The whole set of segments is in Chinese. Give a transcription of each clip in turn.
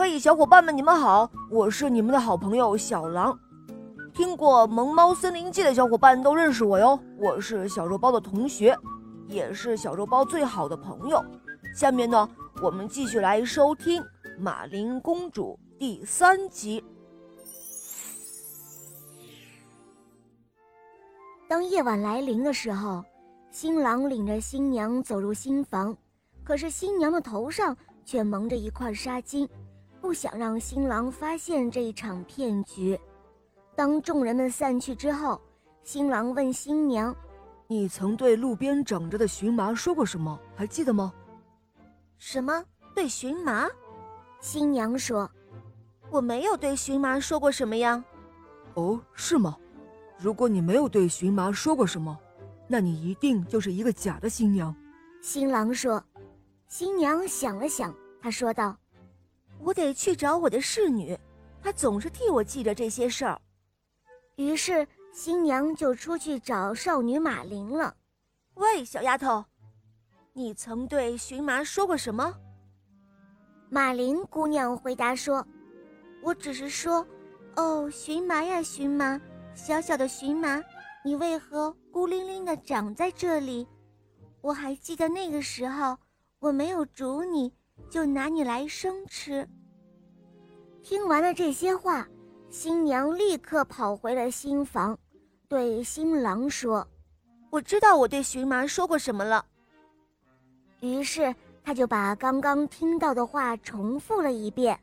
嘿，小伙伴们，你们好，我是你们的好朋友小狼。听过《萌猫森林记》的小伙伴都认识我哟，我是小肉包的同学，也是小肉包最好的朋友。下面呢，我们继续来收听《马林公主》第三集。当夜晚来临的时候，新郎领着新娘走入新房，可是新娘的头上却蒙着一块纱巾，不想让新郎发现这一场骗局。当众人们散去之后，新郎问新娘：“你曾对路边长着的荨麻说过什么？还记得吗？”“什么？对荨麻？”新娘说：“我没有对荨麻说过什么呀。”“哦，是吗？如果你没有对荨麻说过什么，那你一定就是一个假的新娘。”新郎说。新娘想了想，她说道：“我得去找我的侍女，她总是替我记着这些事儿。”于是新娘就出去找少女马林了。喂，小丫头，你曾对荨麻说过什么？马林姑娘回答说：“我只是说，哦，荨麻呀，荨麻，小小的荨麻，你为何孤零零的长在这里？我还记得那个时候，我没有煮你，就拿你来生吃。”听完了这些话。新娘立刻跑回了新房，对新郎说：“我知道我对荨麻说过什么了。”于是他就把刚刚听到的话重复了一遍。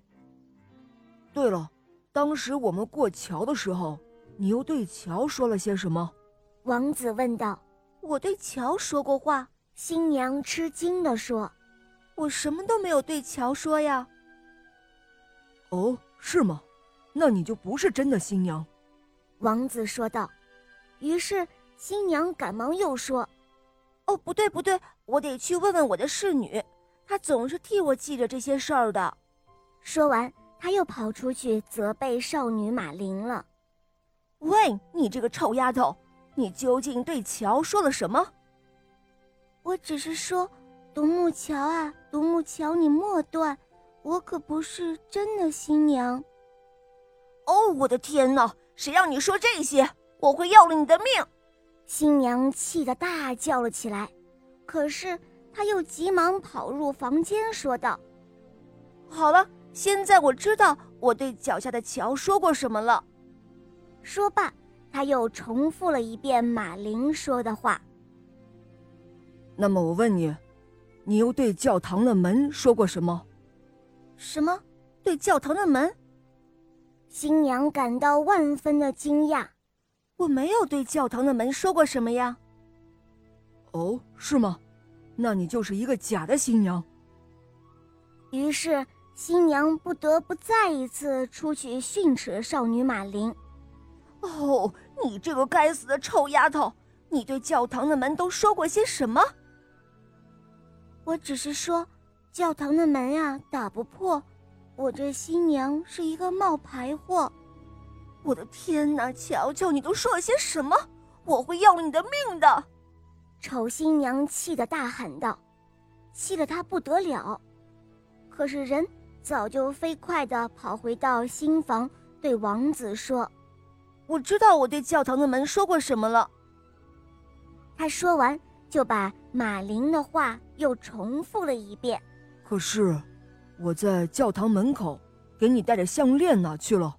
对了，当时我们过桥的时候，你又对桥说了些什么？王子问道。“我对桥说过话。”新娘吃惊地说，“我什么都没有对乔说呀。”“哦，是吗？”那你就不是真的新娘，王子说道。于是新娘赶忙又说：“哦，不对不对，我得去问问我的侍女，她总是替我记着这些事儿的。”说完，他又跑出去责备少女马琳了。“喂，你这个臭丫头，你究竟对乔说了什么？”“我只是说，独木桥啊，独木桥，你莫断，我可不是真的新娘。”哦，我的天哪！谁让你说这些？我会要了你的命！新娘气得大叫了起来，可是她又急忙跑入房间，说道：“好了，现在我知道我对脚下的桥说过什么了。”说罢，他又重复了一遍马林说的话。那么我问你，你又对教堂的门说过什么？什么？对教堂的门？新娘感到万分的惊讶，我没有对教堂的门说过什么呀。哦，是吗？那你就是一个假的新娘。于是新娘不得不再一次出去训斥少女马林。哦，你这个该死的臭丫头！你对教堂的门都说过些什么？我只是说，教堂的门呀，打不破。我这新娘是一个冒牌货，我的天哪！瞧瞧你都说了些什么，我会要了你的命的！丑新娘气得大喊道，气得她不得了。可是人早就飞快地跑回到新房，对王子说：“我知道我对教堂的门说过什么了。”他说完，就把马林的话又重复了一遍。可是。我在教堂门口给你带着项链哪去了？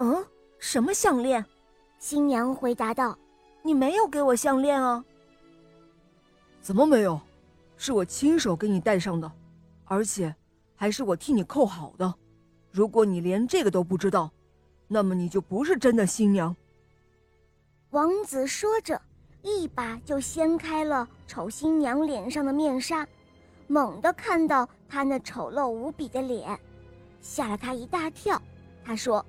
嗯，什么项链？新娘回答道：“你没有给我项链啊。”怎么没有？是我亲手给你戴上的，而且还是我替你扣好的。如果你连这个都不知道，那么你就不是真的新娘。王子说着，一把就掀开了丑新娘脸上的面纱。猛地看到她那丑陋无比的脸，吓了她一大跳。她说：“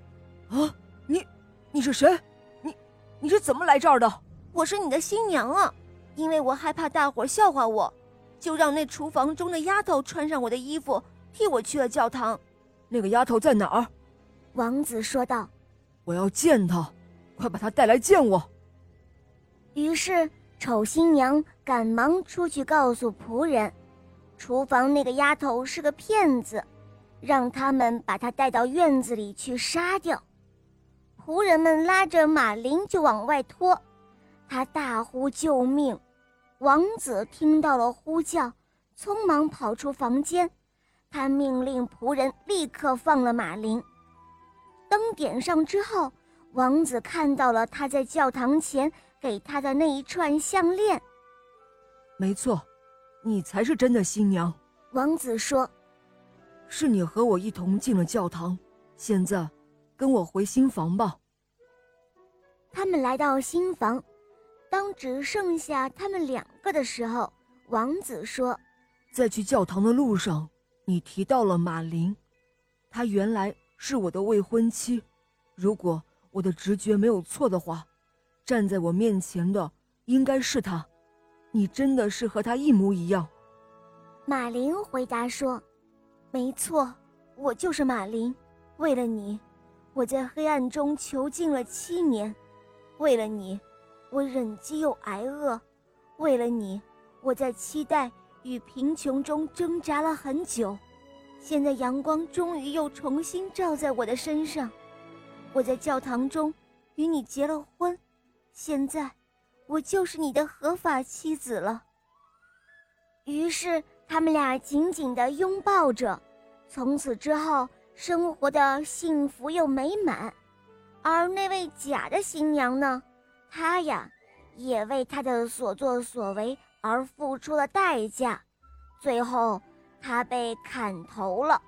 啊，你，你是谁？你，你是怎么来这儿的？我是你的新娘啊！因为我害怕大伙笑话我，就让那厨房中的丫头穿上我的衣服，替我去了教堂。那个丫头在哪儿？”王子说道：“我要见她，快把她带来见我。”于是丑新娘赶忙出去告诉仆人。厨房那个丫头是个骗子，让他们把她带到院子里去杀掉。仆人们拉着马林就往外拖，他大呼救命。王子听到了呼叫，匆忙跑出房间。他命令仆人立刻放了马林。灯点上之后，王子看到了他在教堂前给他的那一串项链。没错，你才是真的新娘。王子说：“是你和我一同进了教堂，现在，跟我回新房吧。”他们来到新房。当只剩下他们两个的时候，王子说：“在去教堂的路上，你提到了马林，她原来是我的未婚妻。如果我的直觉没有错的话，站在我面前的应该是他。你真的是和他一模一样。”马林回答说：“没错，我就是马林。为了你，我在黑暗中囚禁了七年。为了你。”我忍饥又挨饿，为了你，我在期待与贫穷中挣扎了很久。现在阳光终于又重新照在我的身上，我在教堂中与你结了婚，现在我就是你的合法妻子了。于是他们俩紧紧地拥抱着，从此之后生活的幸福又美满。而那位假的新娘呢？她呀，也为她的所作所为而付出了代价，最后她被砍头了。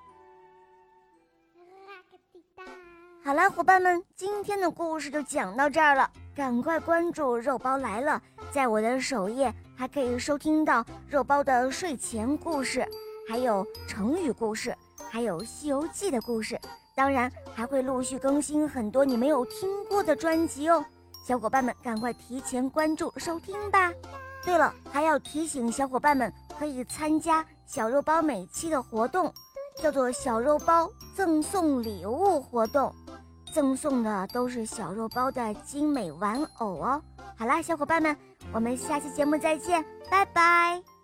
好了，伙伴们，今天的故事就讲到这儿了，赶快关注“肉包来了”，在我的首页还可以收听到肉包的睡前故事，还有成语故事，还有《西游记》的故事，当然还会陆续更新很多你没有听过的专辑哦。小伙伴们，赶快提前关注收听吧！对了，还要提醒小伙伴们，可以参加小肉包每期的活动，叫做“小肉包赠送礼物”活动，赠送的都是小肉包的精美玩偶哦。好啦，小伙伴们，我们下期节目再见，拜拜。